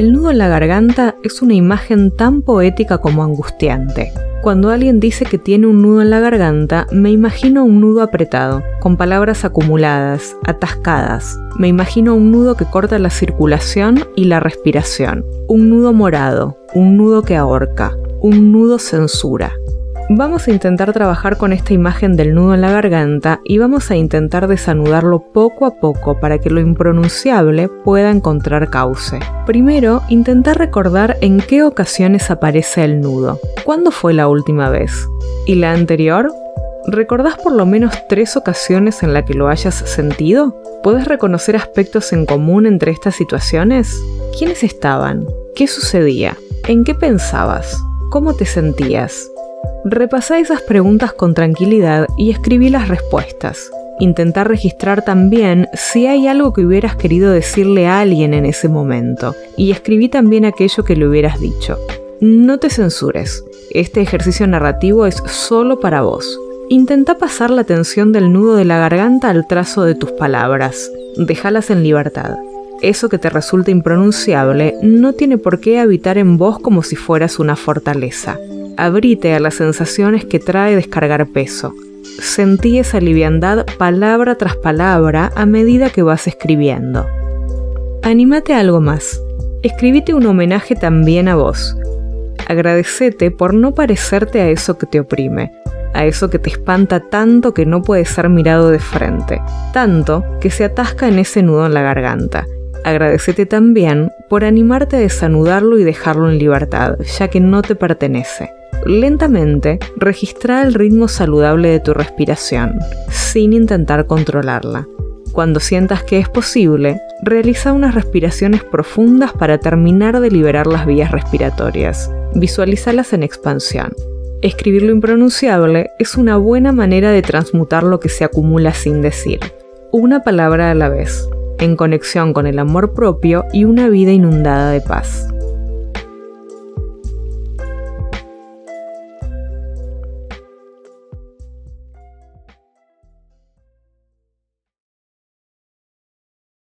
El nudo en la garganta es una imagen tan poética como angustiante. Cuando alguien dice que tiene un nudo en la garganta, me imagino un nudo apretado, con palabras acumuladas, atascadas. Me imagino un nudo que corta la circulación y la respiración. Un nudo morado, un nudo que ahorca, un nudo censura. Vamos a intentar trabajar con esta imagen del nudo en la garganta y vamos a intentar desanudarlo poco a poco para que lo impronunciable pueda encontrar cauce. Primero, intentar recordar en qué ocasiones aparece el nudo. ¿Cuándo fue la última vez? ¿Y la anterior? ¿Recordás por lo menos tres ocasiones en las que lo hayas sentido? ¿Puedes reconocer aspectos en común entre estas situaciones? ¿Quiénes estaban? ¿Qué sucedía? ¿En qué pensabas? ¿Cómo te sentías? Repasá esas preguntas con tranquilidad y escribí las respuestas. Intentar registrar también si hay algo que hubieras querido decirle a alguien en ese momento y escribí también aquello que le hubieras dicho. No te censures. Este ejercicio narrativo es solo para vos. Intenta pasar la tensión del nudo de la garganta al trazo de tus palabras. Déjalas en libertad. Eso que te resulta impronunciable no tiene por qué habitar en vos como si fueras una fortaleza abrite a las sensaciones que trae descargar peso. Sentí esa liviandad palabra tras palabra a medida que vas escribiendo. Anímate a algo más. Escribite un homenaje también a vos. Agradecete por no parecerte a eso que te oprime, a eso que te espanta tanto que no puede ser mirado de frente, tanto que se atasca en ese nudo en la garganta. Agradecete también por animarte a desanudarlo y dejarlo en libertad, ya que no te pertenece. Lentamente, registra el ritmo saludable de tu respiración, sin intentar controlarla. Cuando sientas que es posible, realiza unas respiraciones profundas para terminar de liberar las vías respiratorias. Visualízalas en expansión. Escribir lo impronunciable es una buena manera de transmutar lo que se acumula sin decir. Una palabra a la vez, en conexión con el amor propio y una vida inundada de paz.